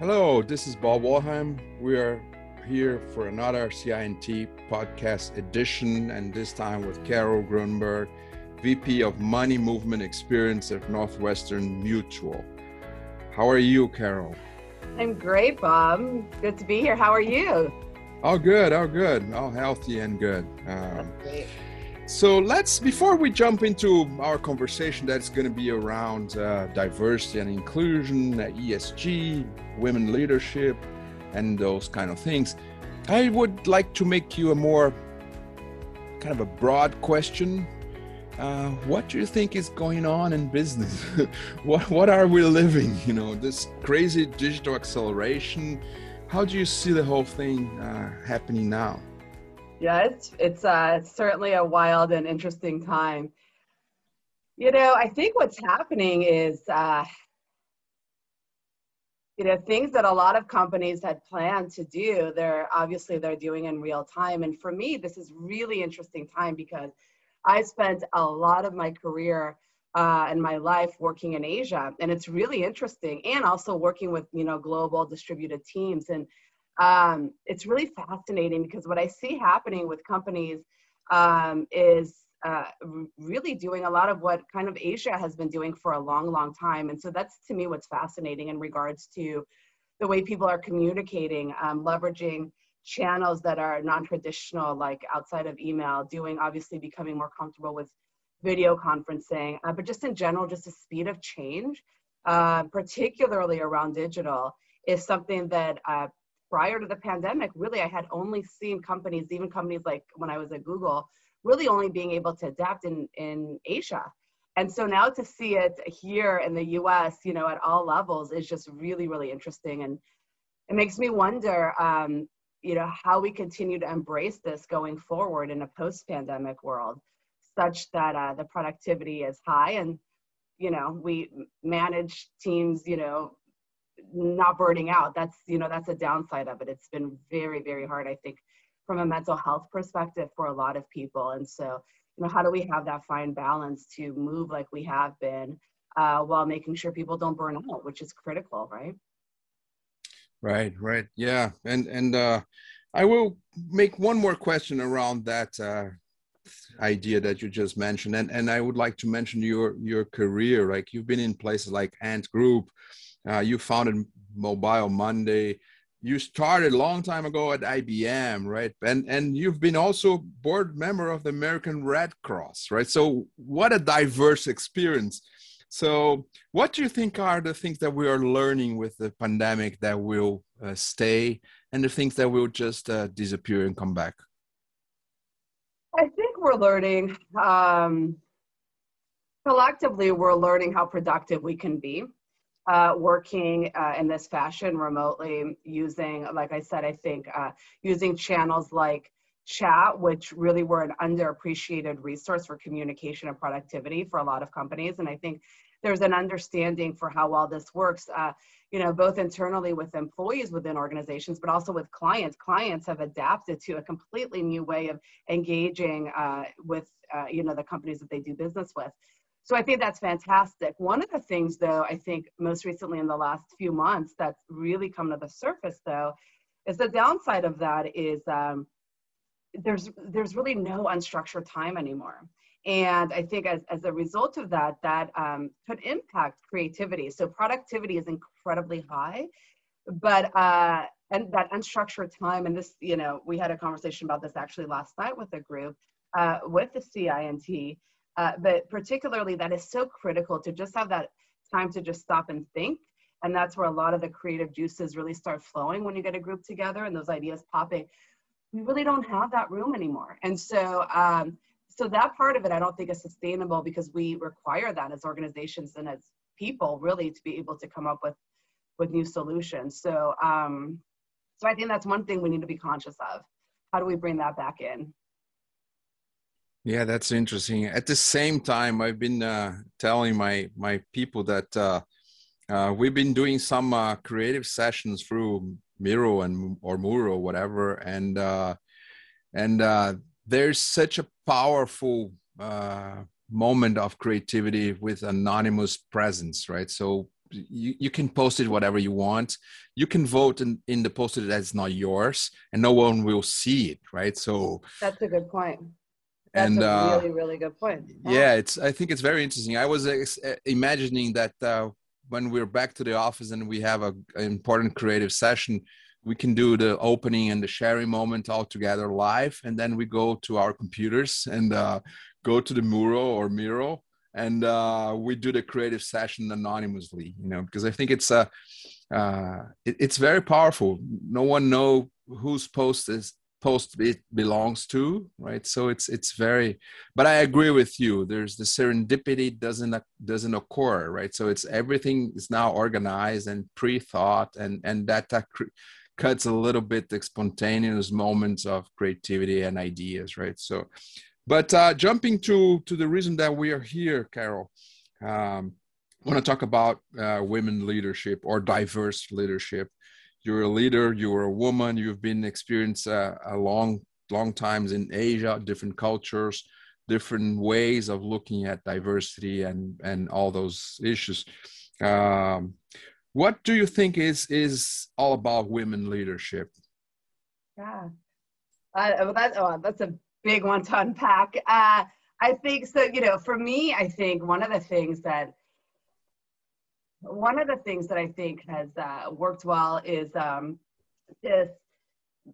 Hello, this is Bob Wollheim. We are here for another CINT podcast edition, and this time with Carol Grunberg, VP of Money Movement Experience at Northwestern Mutual. How are you, Carol? I'm great, Bob. Good to be here. How are you? Oh, good. Oh, good. All healthy and good. Um, so let's, before we jump into our conversation that's going to be around uh, diversity and inclusion, ESG, women leadership, and those kind of things, I would like to make you a more kind of a broad question. Uh, what do you think is going on in business? what what are we living? You know, this crazy digital acceleration. How do you see the whole thing uh, happening now? Yeah, it's it's uh, certainly a wild and interesting time. You know, I think what's happening is, uh, you know, things that a lot of companies had planned to do. They're obviously they're doing in real time, and for me, this is really interesting time because I spent a lot of my career uh, and my life working in Asia, and it's really interesting, and also working with you know global distributed teams and um, it's really fascinating because what I see happening with companies um, is uh, really doing a lot of what kind of Asia has been doing for a long, long time. And so that's to me what's fascinating in regards to the way people are communicating, um, leveraging channels that are non-traditional, like outside of email, doing obviously becoming more comfortable with video conferencing, uh, but just in general, just the speed of change, uh, particularly around digital, is something that uh, prior to the pandemic, really, I had only seen companies, even companies like when I was at Google, really only being able to adapt in, in Asia. And so now to see it here in the US, you know, at all levels is just really, really interesting. And it makes me wonder, um, you know, how we continue to embrace this going forward in a post pandemic world, such that uh, the productivity is high and, you know, we manage teams, you know, not burning out. That's you know that's a downside of it. It's been very very hard i think from a mental health perspective for a lot of people. And so you know how do we have that fine balance to move like we have been uh, while making sure people don't burn out which is critical right? Right right. Yeah. And and uh i will make one more question around that uh idea that you just mentioned. And and i would like to mention your your career like you've been in places like ant group uh, you founded Mobile Monday. You started a long time ago at IBM, right? And and you've been also board member of the American Red Cross, right? So what a diverse experience. So what do you think are the things that we are learning with the pandemic that will uh, stay, and the things that will just uh, disappear and come back? I think we're learning. Um, collectively, we're learning how productive we can be uh, working uh, in this fashion remotely using, like I said, I think uh, using channels like chat, which really were an underappreciated resource for communication and productivity for a lot of companies. And I think there's an understanding for how well this works, uh, you know, both internally with employees within organizations, but also with clients. Clients have adapted to a completely new way of engaging uh, with, uh, you know, the companies that they do business with. So I think that's fantastic. One of the things, though, I think most recently in the last few months that's really come to the surface, though, is the downside of that is um, there's there's really no unstructured time anymore. And I think as, as a result of that, that um, could impact creativity. So productivity is incredibly high, but uh, and that unstructured time, and this, you know, we had a conversation about this actually last night with a group uh, with the CINT uh, but particularly that is so critical to just have that time to just stop and think. And that's where a lot of the creative juices really start flowing when you get a group together and those ideas popping. We really don't have that room anymore. And so, um, so that part of it, I don't think is sustainable because we require that as organizations and as people really to be able to come up with, with new solutions. So, um, so I think that's one thing we need to be conscious of. How do we bring that back in? Yeah, that's interesting. At the same time, I've been uh, telling my my people that uh, uh, we've been doing some uh, creative sessions through Miro and or Muro, or whatever, and uh, and uh, there's such a powerful moment of creativity with anonymous presence, right? So you, you can post it whatever you want you can vote in, in the post that's not yours and no one will see it right so that's a good point that's and, a uh, really really good point yeah. yeah. it's i think it's very interesting i was uh, imagining that uh, when we're back to the office and we have a, an important creative session we can do the opening and the sharing moment all together live and then we go to our computers and uh, go to the mural or mural and uh, we do the creative session anonymously you know because i think it's a uh, it, it's very powerful no one know whose post is post it belongs to right? So it's it's very but i agree with you. There's the serendipity doesn't doesn't occur right? So it's everything is now organized and pre-thought and and that, that cuts a little bit the spontaneous moments of creativity and ideas right? So but uh, jumping to to the reason that we are here, Carol, um, I want to talk about uh, women leadership or diverse leadership. You're a leader. You're a woman. You've been experienced uh, a long long times in Asia, different cultures, different ways of looking at diversity and and all those issues. Um, what do you think is is all about women leadership? Yeah, uh, that, oh, that's a big one to unpack. Uh, I think so. You know, for me, I think one of the things that one of the things that I think has uh, worked well is um, this,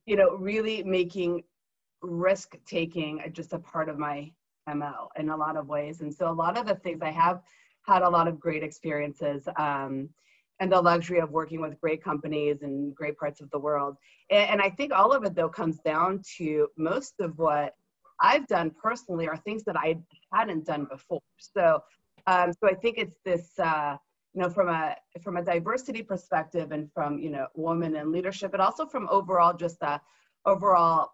you know, really making risk taking just a part of my MO in a lot of ways. And so a lot of the things I have had a lot of great experiences. Um, and the luxury of working with great companies in great parts of the world. And, and I think all of it though comes down to most of what I've done personally are things that I hadn't done before. So, um, so I think it's this, uh, you know, from a from a diversity perspective and from you know women in leadership, but also from overall just a overall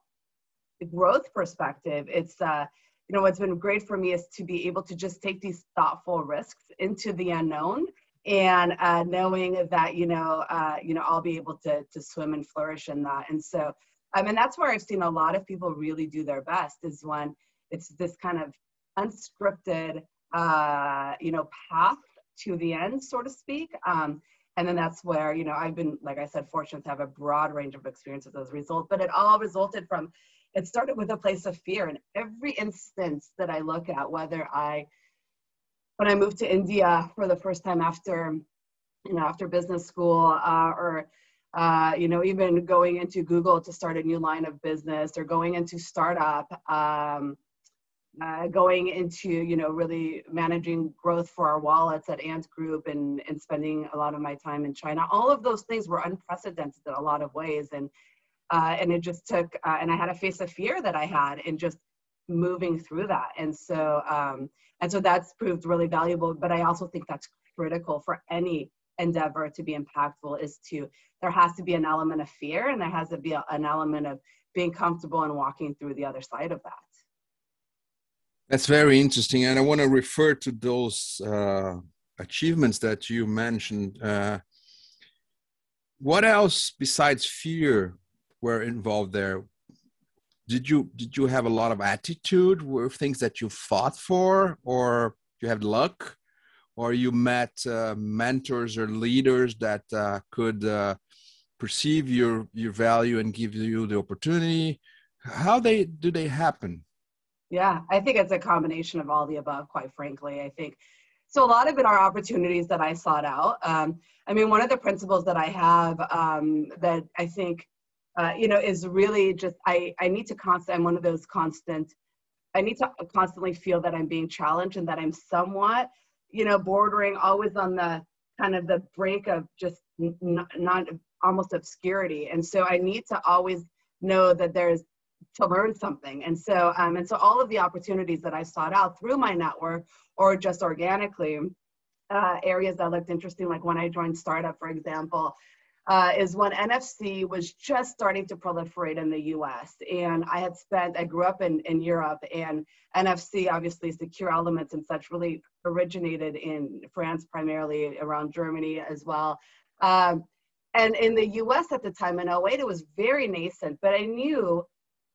growth perspective. It's uh, you know what's been great for me is to be able to just take these thoughtful risks into the unknown and uh, knowing that you know uh, you know I'll be able to to swim and flourish in that. And so, I mean, that's where I've seen a lot of people really do their best is when it's this kind of unscripted, uh, you know, path to the end, so to speak. Um, and then that's where you know I've been, like I said, fortunate to have a broad range of experiences as a result. But it all resulted from it started with a place of fear. And every instance that I look at, whether I when I moved to India for the first time after, you know, after business school, uh, or uh, you know, even going into Google to start a new line of business, or going into startup, um, uh, going into you know really managing growth for our wallets at Ant Group, and and spending a lot of my time in China. All of those things were unprecedented in a lot of ways, and uh, and it just took, uh, and I had to face a fear that I had, and just moving through that. And so, um, and so that's proved really valuable. But I also think that's critical for any endeavor to be impactful is to there has to be an element of fear and there has to be a, an element of being comfortable and walking through the other side of that. That's very interesting, and I want to refer to those uh, achievements that you mentioned. Uh, what else besides fear were involved there? did you did you have a lot of attitude were things that you fought for or you had luck or you met uh, mentors or leaders that uh, could uh, perceive your your value and give you the opportunity how they do they happen yeah i think it's a combination of all the above quite frankly i think so a lot of it are opportunities that i sought out um, i mean one of the principles that i have um, that i think uh, you know, is really just I I need to constant. I'm one of those constant. I need to constantly feel that I'm being challenged and that I'm somewhat, you know, bordering always on the kind of the brink of just not, not almost obscurity. And so I need to always know that there's to learn something. And so um, and so all of the opportunities that I sought out through my network or just organically, uh, areas that looked interesting, like when I joined startup, for example, uh, is when NFC was just starting to proliferate in the US. And I had spent, I grew up in, in Europe, and NFC, obviously, secure elements and such, really originated in France, primarily around Germany as well. Um, and in the US at the time, in 08, it was very nascent, but I knew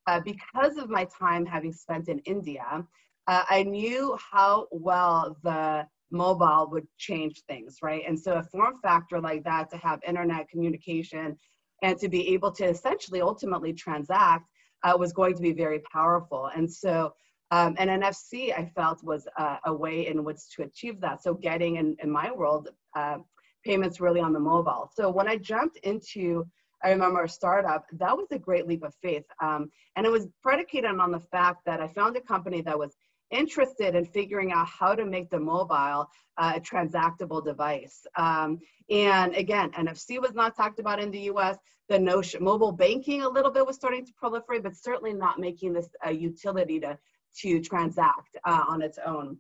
uh, because of my time having spent in India, uh, I knew how well the mobile would change things, right? And so a form factor like that to have internet communication and to be able to essentially ultimately transact uh, was going to be very powerful. And so um, and NFC, I felt, was a way in which to achieve that. So getting, in, in my world, uh, payments really on the mobile. So when I jumped into, I remember a startup, that was a great leap of faith. Um, and it was predicated on the fact that I found a company that was interested in figuring out how to make the mobile uh, a transactable device. Um, and again, NFC was not talked about in the US. The notion, mobile banking a little bit was starting to proliferate, but certainly not making this a utility to to transact uh, on its own.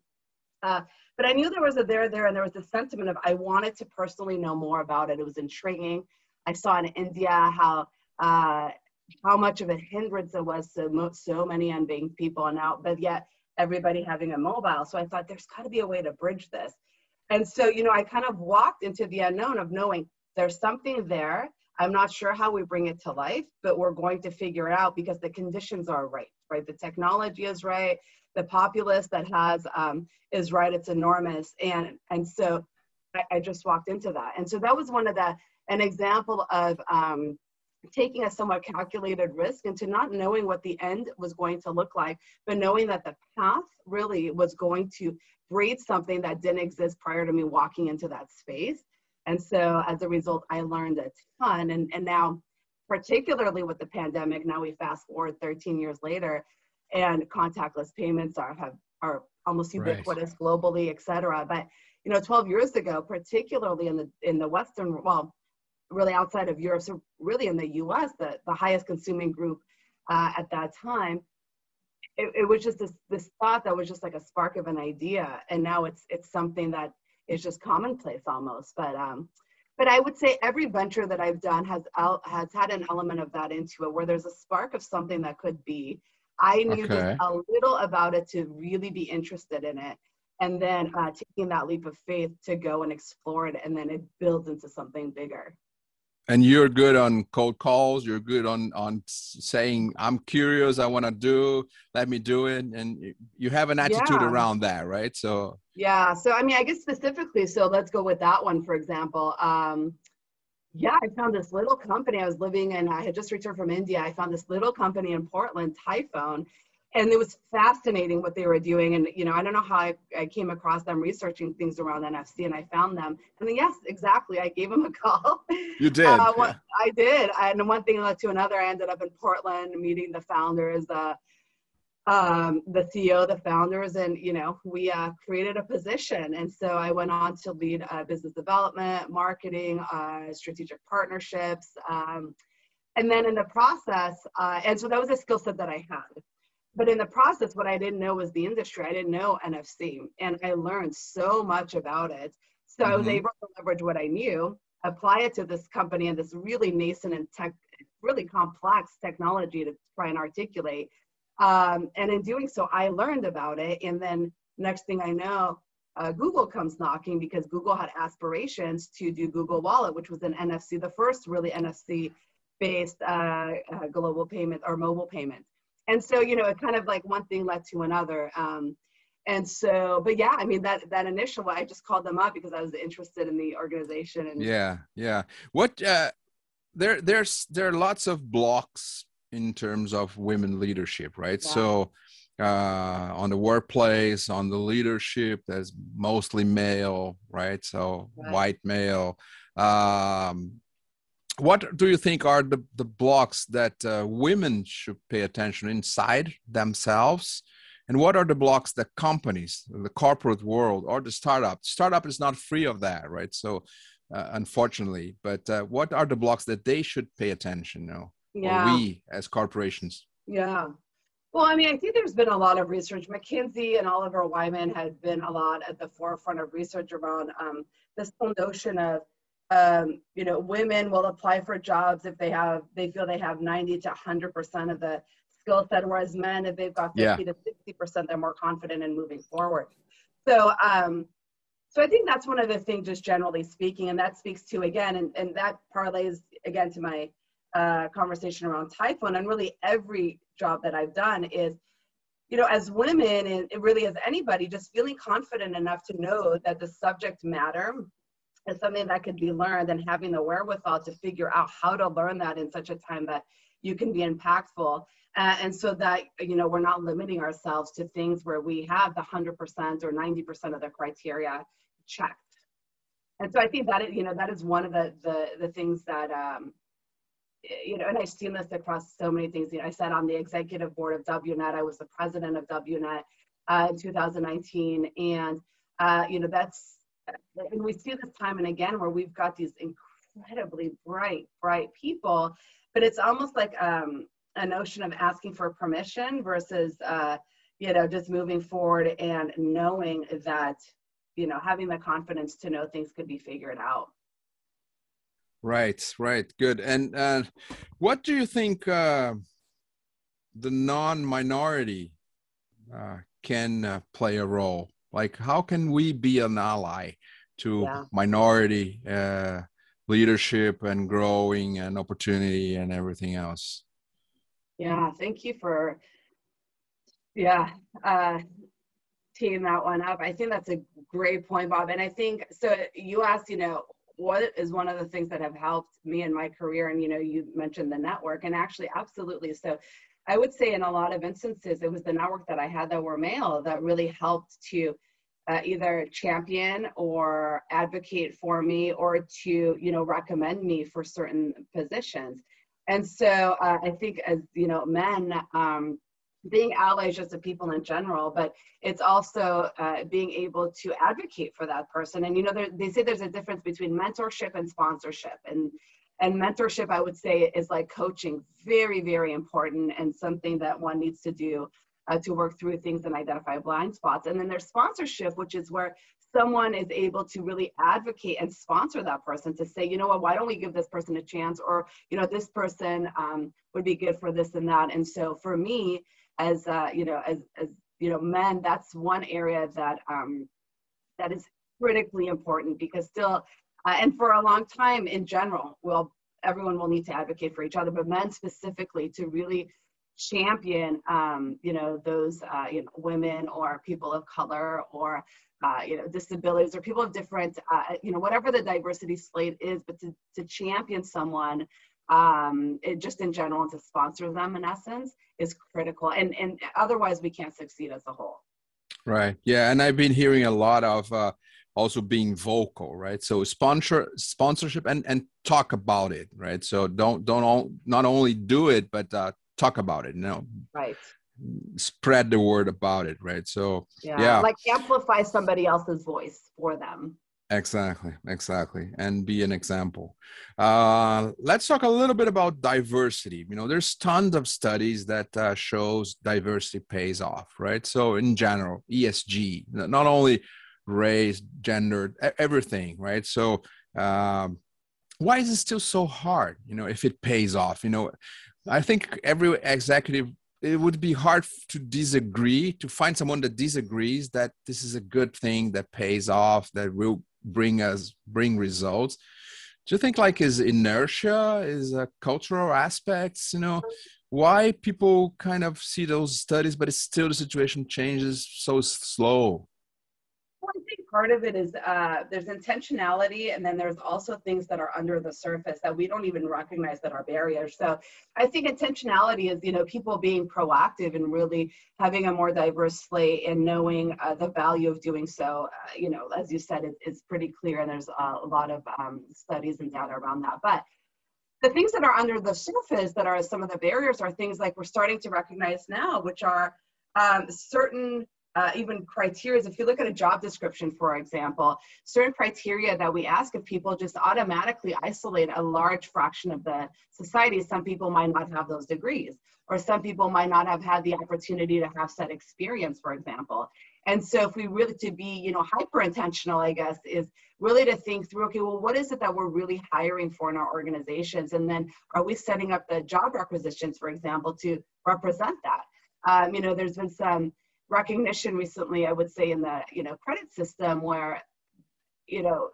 Uh, but I knew there was a there there, and there was a sentiment of I wanted to personally know more about it. It was intriguing. I saw in India how uh, how much of a hindrance it was to so many unbanked people, and now, but yet everybody having a mobile. So I thought there's got to be a way to bridge this. And so you know, I kind of walked into the unknown of knowing there's something there. I'm not sure how we bring it to life, but we're going to figure it out because the conditions are right right? The technology is right. The populace that has um, is right. It's enormous. And, and so I, I, just walked into that. And so that was one of the, an example of um, taking a somewhat calculated risk into not knowing what the end was going to look like, but knowing that the path really was going to breed something that didn't exist prior to me walking into that space. And so as a result, I learned a ton. And, and now particularly with the pandemic. Now we fast forward 13 years later, and contactless payments are have are almost ubiquitous right. globally, et cetera. But you know, 12 years ago, particularly in the in the Western, well, really outside of Europe, so really in the U.S., the the highest consuming group uh, at that time. It, it was just this this thought that was just like a spark of an idea, and now it's it's something that is just commonplace almost. But um, but I would say every venture that I've done has has had an element of that into it, where there's a spark of something that could be. I knew okay. just a little about it to really be interested in it, and then uh, taking that leap of faith to go and explore it, and then it builds into something bigger and you're good on cold calls you're good on on saying i'm curious i want to do let me do it and you have an attitude yeah. around that right so yeah so i mean i guess specifically so let's go with that one for example um yeah i found this little company i was living in i had just returned from india i found this little company in portland Tyfone and it was fascinating what they were doing. And you know i don't know how I, I, came across them researching things around nfc and i found them. And then yes exactly. I gave them a call. You did. Uh, yeah. i did. And one thing led to another. I ended up in portland meeting the founders uh, um, the ceo the founders. And you know we uh, created a position. And so i went on to lead uh, business development marketing uh, strategic partnerships um, and then in the process uh, and so that was a skill set that i had but in the process, what I didn't know was the industry. I didn't know NFC, and I learned so much about it. So mm-hmm. I was mm-hmm. able to leverage what I knew, apply it to this company and this really nascent and tech, really complex technology to try and articulate. Um, and in doing so, I learned about it. And then next thing I know, uh, Google comes knocking because Google had aspirations to do Google Wallet, which was an NFC, the first really NFC based uh, uh, global payment or mobile payment and so you know it kind of like one thing led to another. Um, and so but yeah i mean that that initial i just called them up because i was interested in the organization and yeah yeah. What uh there there's there are lots of blocks in terms of women leadership right? Yeah. so uh on the workplace on the leadership there's mostly male right? So right. white male. Um what do you think are the, the blocks that uh, women should pay attention inside themselves and what are the blocks that companies the corporate world or the startup startup is not free of that right so uh, unfortunately but uh, what are the blocks that they should pay attention know yeah. we as corporations yeah well, I mean, I think there's been a lot of research. McKinsey and Oliver Wyman have been a lot at the forefront of research around um, this whole notion of um, you know, women will apply for jobs if they have, they feel they have 90 to 100% of the skill set, whereas men, if they've got 50 yeah. to 60%, they're more confident in moving forward. So, um, so I think that's one of the things, just generally speaking, and that speaks to again, and, and that parlays again to my uh, conversation around Tyfone, and really every job that I've done is you know, as women and really as anybody, just feeling confident enough to know that the subject matter something that could be learned and having the wherewithal to figure out how to learn that in such a time that you can be impactful. Uh, and so that, you know, we're not limiting ourselves to things where we have the 100% or 90% of the criteria checked. And so I think that, you know, that is one of the, the, the things that, um, you know, and I've seen this across so many things. You know, I sat on the executive board of WNET. I was the president of WNET uh, in 2019. And, uh, you know, that's, and we see this time and again where we've got these incredibly bright, bright people, but it's almost like um, a notion of asking for permission versus, uh, you know, just moving forward and knowing that, you know, having the confidence to know things could be figured out. Right, right, good. And uh, what do you think uh, the non-minority uh, can uh, play a role? Like, how can we be an ally to yeah. minority uh, leadership and growing and opportunity and everything else? Yeah, thank you for yeah uh, teeing that one up. I think that's a great point, Bob. And I think so. You asked, you know, what is one of the things that have helped me in my career and you know you mentioned the network and actually absolutely so i would say in a lot of instances it was the network that i had that were male that really helped to uh, either champion or advocate for me or to you know recommend me for certain positions and so uh, i think as you know men um, being allies just to people in general, but it's also uh, being able to advocate for that person. And you know, they say there's a difference between mentorship and sponsorship, and and mentorship, I would say, is like coaching, very very important, and something that one needs to do uh, to work through things and identify blind spots. And then there's sponsorship, which is where someone is able to really advocate and sponsor that person to say, you know what, why don't we give this person a chance? Or, you know, this person um, would be good for this and that. And so for me, as uh, you know, as as you know, men, that's one area that um, that is critically important because still, uh, and for a long time in general, well, everyone will need to advocate for each other, but men specifically to really champion, um, you know, those uh, you know, women or people of color or uh, you know, disabilities or people of different, uh, you know, whatever the diversity slate is, but to, to champion someone um, it, just in general to sponsor them in essence is critical. And and otherwise we can't succeed as a whole. Right. Yeah and i've been hearing a lot of uh, also being vocal right so sponsor sponsorship and and talk about it right so don't don't all, not only do it but uh, talk about it you know right spread the word about it right so yeah, yeah. like amplify somebody else's voice for them Exactly, exactly, and be an example. Uh, let's talk a little bit about diversity. You know, there's tons of studies that uh, shows diversity pays off, right? So in general, ESG, not only race, gender, everything, right? So um, why is it still so hard? You know, if it pays off, you know, I think every executive it would be hard to disagree to find someone that disagrees that this is a good thing that pays off that will bring us bring results do you think like is inertia is a cultural aspects you know why people kind of see those studies but it's still the situation changes so slow part of it is uh, there's intentionality, and then there's also things that are under the surface that we don't even recognize that are barriers. So I think intentionality is, you know, people being proactive and really having a more diverse slate and knowing uh, the value of doing so. Uh, you know, as you said, it, it's pretty clear, and there's a lot of um, studies and data around that. But the things that are under the surface that are some of the barriers are things like we're starting to recognize now, which are um, certain uh, even criteria. If you look at a job description, for example, certain criteria that we ask of people just automatically isolate a large fraction of the society. Some people might not have those degrees, or some people might not have had the opportunity to have set experience, for example. And so if we really to be, you know, hyper intentional, I guess, is really to think through, okay, well, what is it that we're really hiring for in our organizations? And then are we setting up the job requisitions, for example, to represent that? Um, you know, there's been some recognition recently, I would say, in the you know credit system where you know,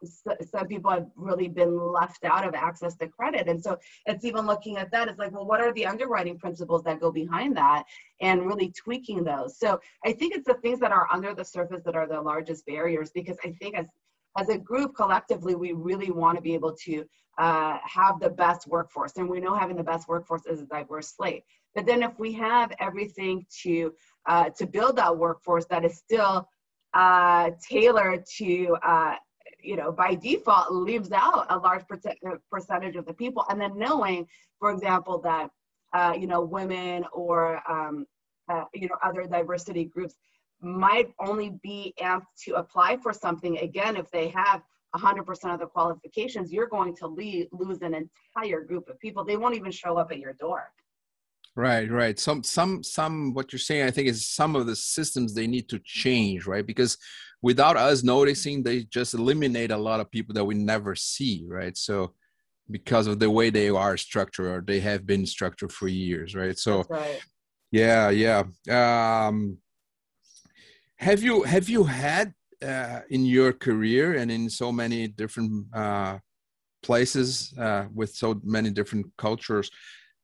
some people have really been left out of access to credit. And so it's even looking at that. It's like, well, what are the underwriting principles that go behind that and really tweaking those? So I think it's the things that are under the surface that are the largest barriers because I think as as a group collectively, we really want to be able to uh, have the best workforce. And we know having the best workforce is a diverse slate. But then if we have everything to, uh, to build that workforce that is still uh, tailored to, uh, you know, by default leaves out a large percentage of the people. And then knowing, for example, that, uh, you know, women or, um, uh, you know, other diversity groups might only be amped to apply for something again if they have 100% of the qualifications you're going to leave, lose an entire group of people they won't even show up at your door right right. Some some some what you're saying i think is some of the systems they need to change right? Because without us noticing they just eliminate a lot of people that we never see right? So because of the way they are structured or they have been structured for years right? So right. yeah yeah. Um have you have you had uh, in your career and in so many different uh, places uh, with so many different cultures?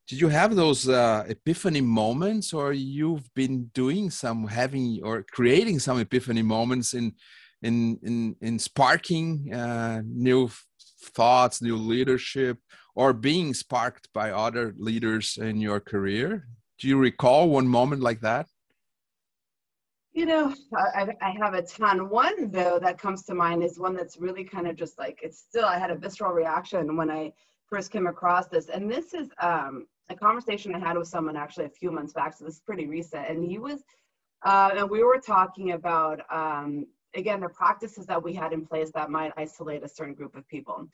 Did you have those uh, epiphany moments, or you've been doing some having or creating some epiphany moments in in in, in sparking uh, new thoughts, new leadership, or being sparked by other leaders in your career? Do you recall one moment like that? You know, I, I have a ton. One though that comes to mind is one that's really kind of just like it's still. I had a visceral reaction when I first came across this, and this is um, a conversation I had with someone actually a few months back. So this is pretty recent, and he was, uh, and we were talking about um, again the practices that we had in place that might isolate a certain group of people.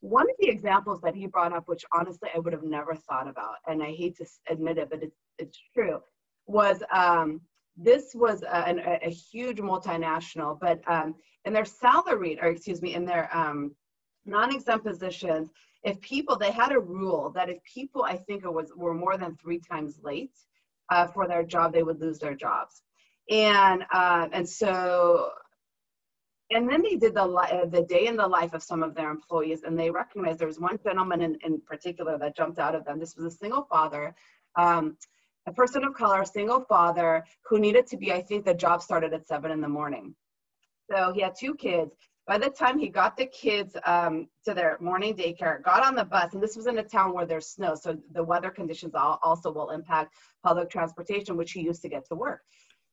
One of the examples that he brought up, which honestly I would have never thought about, and I hate to admit it, but it's it's true, was um, this was a, a, huge multinational, but um, in their salaried, or excuse me, in their um, non-exempt positions, if people, they had a rule that if people, I think it was, were more than three times late uh, for their job, they would lose their jobs. And, uh, and so, and then they did the, uh, the day in the life of some of their employees, and they recognized there was one gentleman in, in particular that jumped out of them. This was a single father. Um, a person of color, single father, who needed to be, I think the job started at seven in the morning. So he had two kids. By the time he got the kids um, to their morning daycare, got on the bus, and this was in a town where there's snow, so the weather conditions also will impact public transportation, which he used to get to work.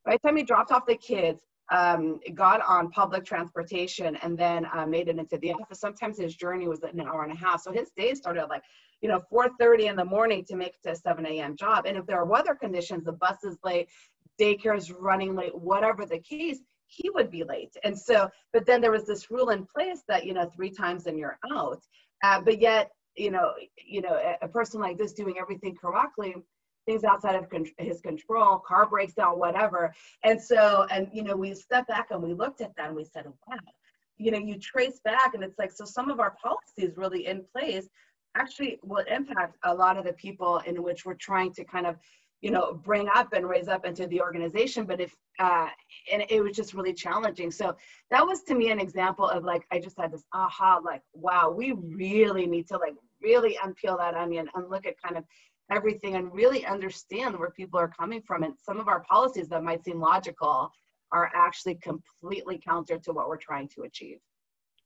By the time he dropped off the kids, um, got on public transportation and then uh, made it into the office. Sometimes his journey was an hour and a half. So his day started like you know 4.30 in the morning to make it to a 7 a.m job and if there are weather conditions the bus is late daycare is running late whatever the case he would be late. And so but then there was this rule in place that you know three times and you're out. Uh, but yet you know you know a, a person like this doing everything correctly things outside of con- his control car breaks down whatever. And so and you know we stepped back and we looked at that and we said wow. You know you trace back and it's like so some of our policies really in place actually will impact a lot of the people in which we're trying to kind of you know bring up and raise up into the organization but if uh and it was just really challenging so that was to me an example of like i just had this aha like wow we really need to like really unpeel that onion and look at kind of everything and really understand where people are coming from and some of our policies that might seem logical are actually completely counter to what we're trying to achieve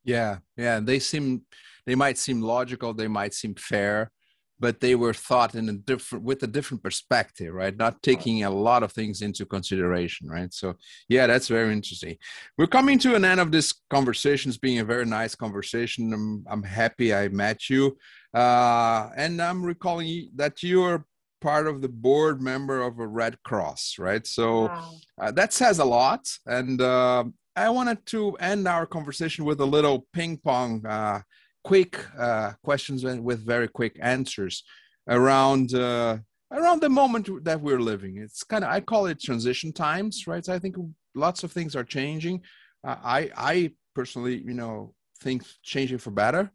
yeah, yeah. They seem, they might seem logical. They might seem fair, but they were thought in a different, with a different perspective, right? Not taking a lot of things into consideration, right? So, yeah, that's very interesting. We're coming to an end of this conversation. It's being a very nice conversation. I'm, I'm happy I met you, uh, and I'm recalling that you're part of the board member of a Red Cross, right? So wow. uh, that says a lot, and uh, I wanted to end our conversation with a little ping pong, uh, quick uh, questions and with very quick answers around uh, around the moment that we're living. It's kind of I call it transition times, right? So I think lots of things are changing. Uh, I I personally, you know, think changing for better.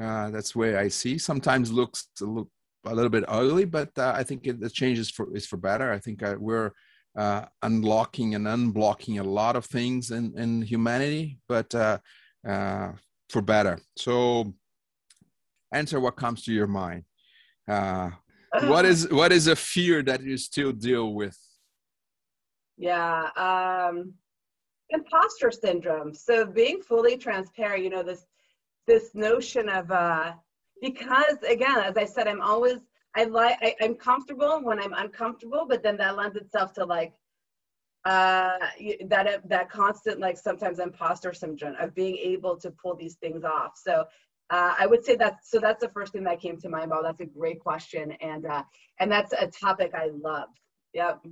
Uh, that's way I see. Sometimes looks a little, a little bit ugly, but uh, I think it, the change is for is for better. I think we're uh, unlocking and unblocking a lot of things in, in humanity. But uh, uh, for better. So answer what comes to your mind. Uh, what is what is a fear that you still deal with? Yeah, um, imposter syndrome. So being fully transparent, you know, this this notion of uh, because again, as I said, I'm always I like I, I'm comfortable when I'm uncomfortable, but then that lends itself to like uh, that that constant like sometimes imposter syndrome of being able to pull these things off. So uh, I would say that so that's the first thing that came to mind. Well, that's a great question, and uh, and that's a topic I love. Yep.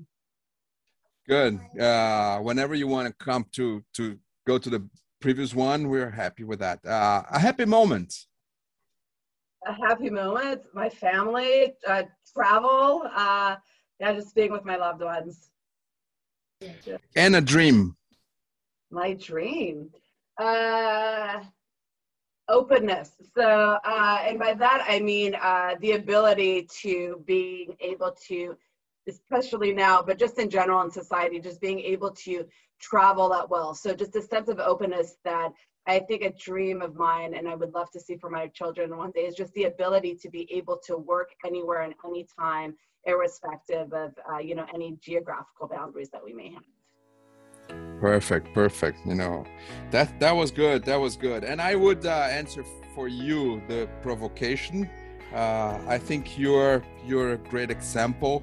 Good. Uh, whenever you want to come to to go to the previous one, we're happy with that. Uh, a happy moment. A happy moment. My family, uh, travel, uh, yeah, just being with my loved ones. And a dream. My dream. Uh, openness. So, uh, and by that I mean uh, the ability to being able to, especially now, but just in general in society, just being able to travel at will. So, just a sense of openness that I think a dream of mine, and I would love to see for my children one day, is just the ability to be able to work anywhere and anytime, irrespective of uh, you know any geographical boundaries that we may have. Perfect perfect you know. That that was good that was good. And i would uh, answer for you the provocation. Uh, i think you're you're a great example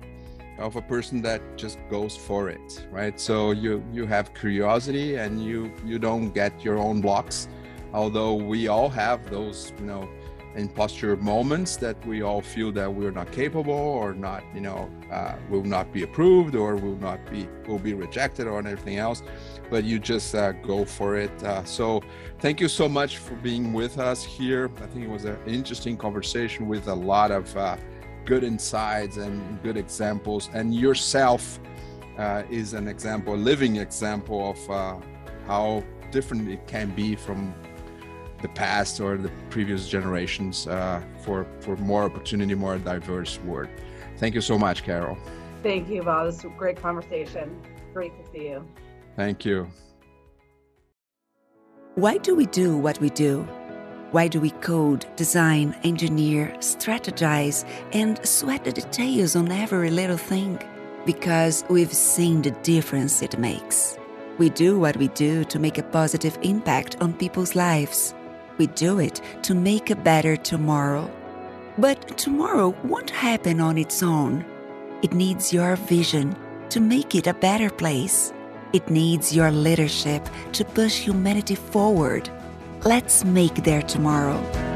of a person that just goes for it right? So you you have curiosity and you you don't get your own blocks. Although we all have those you know imposture moments that we all feel that we're not capable or not you know uh, will not be approved or will not be will be rejected or anything else. But you just uh, go for it. Uh, so thank you so much for being with us here. I think it was an interesting conversation with a lot of uh, good insights and good examples and yourself uh, is an example a living example of uh, how different it can be from the past or the previous generations uh, for for more opportunity, more diverse world. Thank you so much, Carol. Thank you, Bob. This was a great conversation. Great to see you. Thank you. Why do we do what we do? Why do we code, design, engineer, strategize, and sweat the details on every little thing? Because we've seen the difference it makes. We do what we do to make a positive impact on people's lives we do it to make a better tomorrow. But tomorrow won't happen on its own. It needs your vision to make it a better place. It needs your leadership to push humanity forward. Let's make their tomorrow.